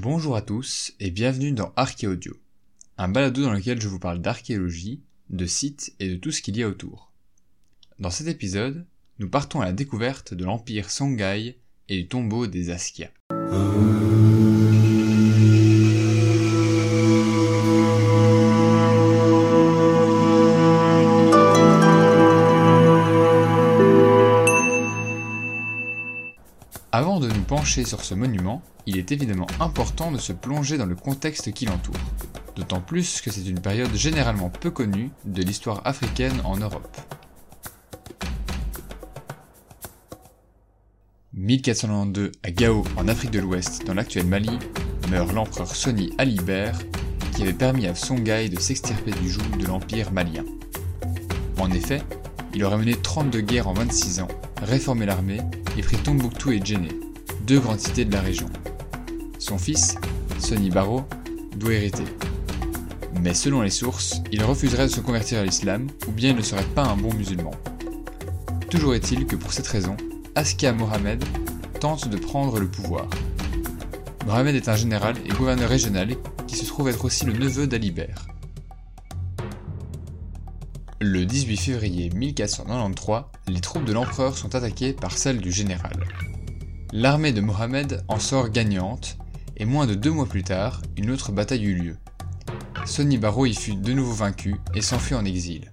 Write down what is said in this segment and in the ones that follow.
Bonjour à tous et bienvenue dans Archéaudio, un balado dans lequel je vous parle d'archéologie, de sites et de tout ce qu'il y a autour. Dans cet épisode, nous partons à la découverte de l'empire Songhai et du tombeau des Askia. Avant de nous pencher sur ce monument, il est évidemment important de se plonger dans le contexte qui l'entoure, d'autant plus que c'est une période généralement peu connue de l'histoire africaine en Europe. 1492 à Gao en Afrique de l'Ouest dans l'actuel Mali, meurt l'empereur Soni Alibert qui avait permis à Songhai de s'extirper du joug de l'empire malien. En effet, il aurait mené 32 guerres en 26 ans, réformé l'armée et pris Tombouctou et Djenné, deux grandes cités de la région. Son fils, Sonny Baro, doit hériter. Mais selon les sources, il refuserait de se convertir à l'islam ou bien il ne serait pas un bon musulman. Toujours est-il que pour cette raison, Askia Mohamed tente de prendre le pouvoir. Mohamed est un général et gouverneur régional qui se trouve être aussi le neveu d'Alibert. Le 18 février 1493, les troupes de l'empereur sont attaquées par celles du général. L'armée de Mohamed en sort gagnante, et moins de deux mois plus tard, une autre bataille eut lieu. Sonny Baro y fut de nouveau vaincu et s'enfuit en exil.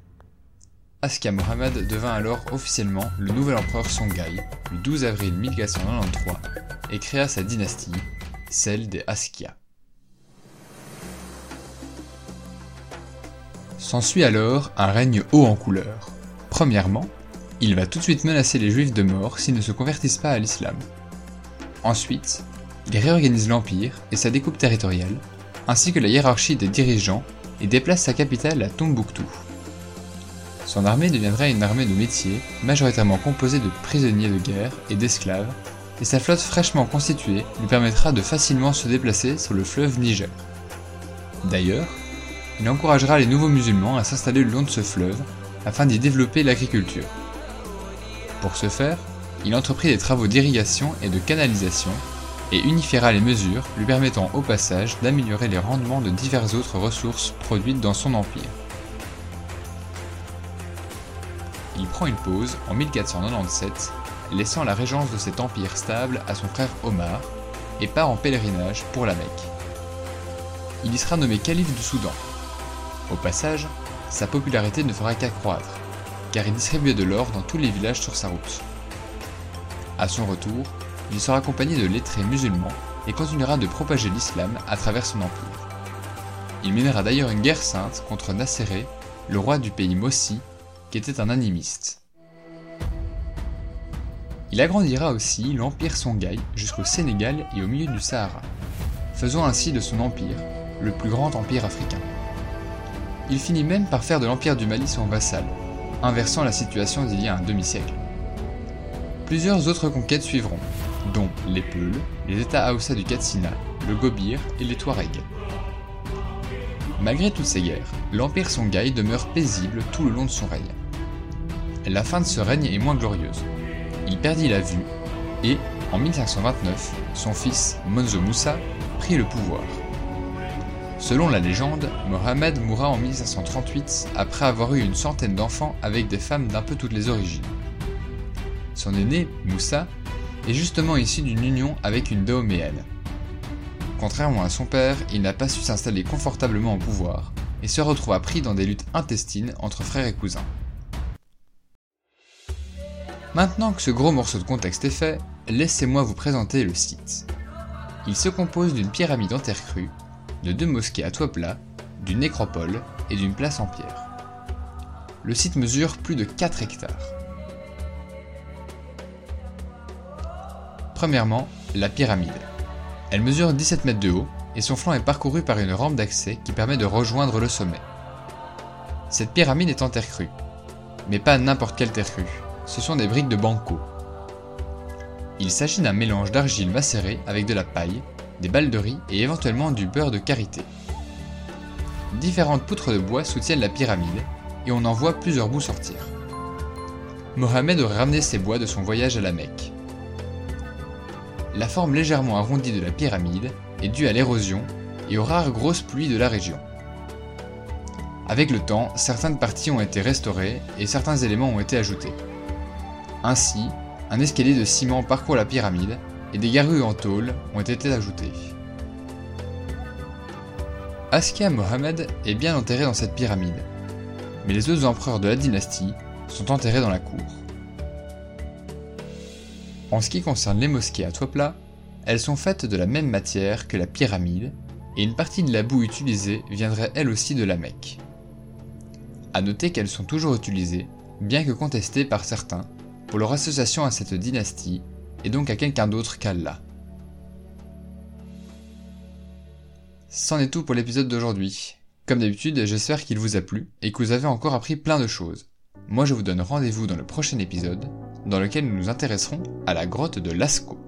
Askia Mohamed devint alors officiellement le nouvel empereur Songhai le 12 avril 1493 et créa sa dynastie, celle des Askia. S'ensuit alors un règne haut en couleur. Premièrement, il va tout de suite menacer les juifs de mort s'ils ne se convertissent pas à l'islam. Ensuite, il réorganise l'empire et sa découpe territoriale, ainsi que la hiérarchie des dirigeants, et déplace sa capitale à Tombouctou. Son armée deviendra une armée de métier, majoritairement composée de prisonniers de guerre et d'esclaves, et sa flotte fraîchement constituée lui permettra de facilement se déplacer sur le fleuve Niger. D'ailleurs, il encouragera les nouveaux musulmans à s'installer le long de ce fleuve afin d'y développer l'agriculture. Pour ce faire, il entreprit des travaux d'irrigation et de canalisation et unifiera les mesures lui permettant au passage d'améliorer les rendements de diverses autres ressources produites dans son empire. Il prend une pause en 1497, laissant la régence de cet empire stable à son frère Omar, et part en pèlerinage pour la Mecque. Il y sera nommé calife du Soudan, au passage, sa popularité ne fera qu'accroître, car il distribuait de l'or dans tous les villages sur sa route. À son retour, il sera accompagné de lettrés musulmans et continuera de propager l'islam à travers son empire. Il mènera d'ailleurs une guerre sainte contre Nasseré, le roi du pays Mossi, qui était un animiste. Il agrandira aussi l'empire Songhai jusqu'au Sénégal et au milieu du Sahara, faisant ainsi de son empire le plus grand empire africain. Il finit même par faire de l'Empire du Mali son vassal, inversant la situation d'il y a un demi-siècle. Plusieurs autres conquêtes suivront, dont les Peuls, les États Haoussa du Katsina, le Gobir et les Touaregs. Malgré toutes ces guerres, l'Empire Songhai demeure paisible tout le long de son règne. La fin de ce règne est moins glorieuse. Il perdit la vue et, en 1529, son fils Monzo Moussa prit le pouvoir. Selon la légende, Mohamed mourra en 1538 après avoir eu une centaine d'enfants avec des femmes d'un peu toutes les origines. Son aîné, Moussa, est justement issu d'une union avec une Daoméenne. Contrairement à son père, il n'a pas su s'installer confortablement au pouvoir et se retrouva pris dans des luttes intestines entre frères et cousins. Maintenant que ce gros morceau de contexte est fait, laissez-moi vous présenter le site. Il se compose d'une pyramide en terre crue de deux mosquées à toit plat, d'une nécropole et d'une place en pierre. Le site mesure plus de 4 hectares. Premièrement, la pyramide. Elle mesure 17 mètres de haut et son flanc est parcouru par une rampe d'accès qui permet de rejoindre le sommet. Cette pyramide est en terre crue. Mais pas n'importe quelle terre crue, ce sont des briques de banco. Il s'agit d'un mélange d'argile macérée avec de la paille, des balles de riz et éventuellement du beurre de karité. Différentes poutres de bois soutiennent la pyramide et on en voit plusieurs bouts sortir. Mohamed aurait ramené ces bois de son voyage à la Mecque. La forme légèrement arrondie de la pyramide est due à l'érosion et aux rares grosses pluies de la région. Avec le temps, certaines parties ont été restaurées et certains éléments ont été ajoutés. Ainsi, un escalier de ciment parcourt la pyramide et des garrues en tôle ont été ajoutées. Askia Mohammed est bien enterré dans cette pyramide, mais les autres empereurs de la dynastie sont enterrés dans la cour. En ce qui concerne les mosquées à toit elles sont faites de la même matière que la pyramide, et une partie de la boue utilisée viendrait elle aussi de la Mecque. A noter qu'elles sont toujours utilisées, bien que contestées par certains, pour leur association à cette dynastie, et donc à quelqu'un d'autre qu'Allah. C'en est tout pour l'épisode d'aujourd'hui. Comme d'habitude, j'espère qu'il vous a plu et que vous avez encore appris plein de choses. Moi je vous donne rendez-vous dans le prochain épisode, dans lequel nous nous intéresserons à la grotte de Lascaux.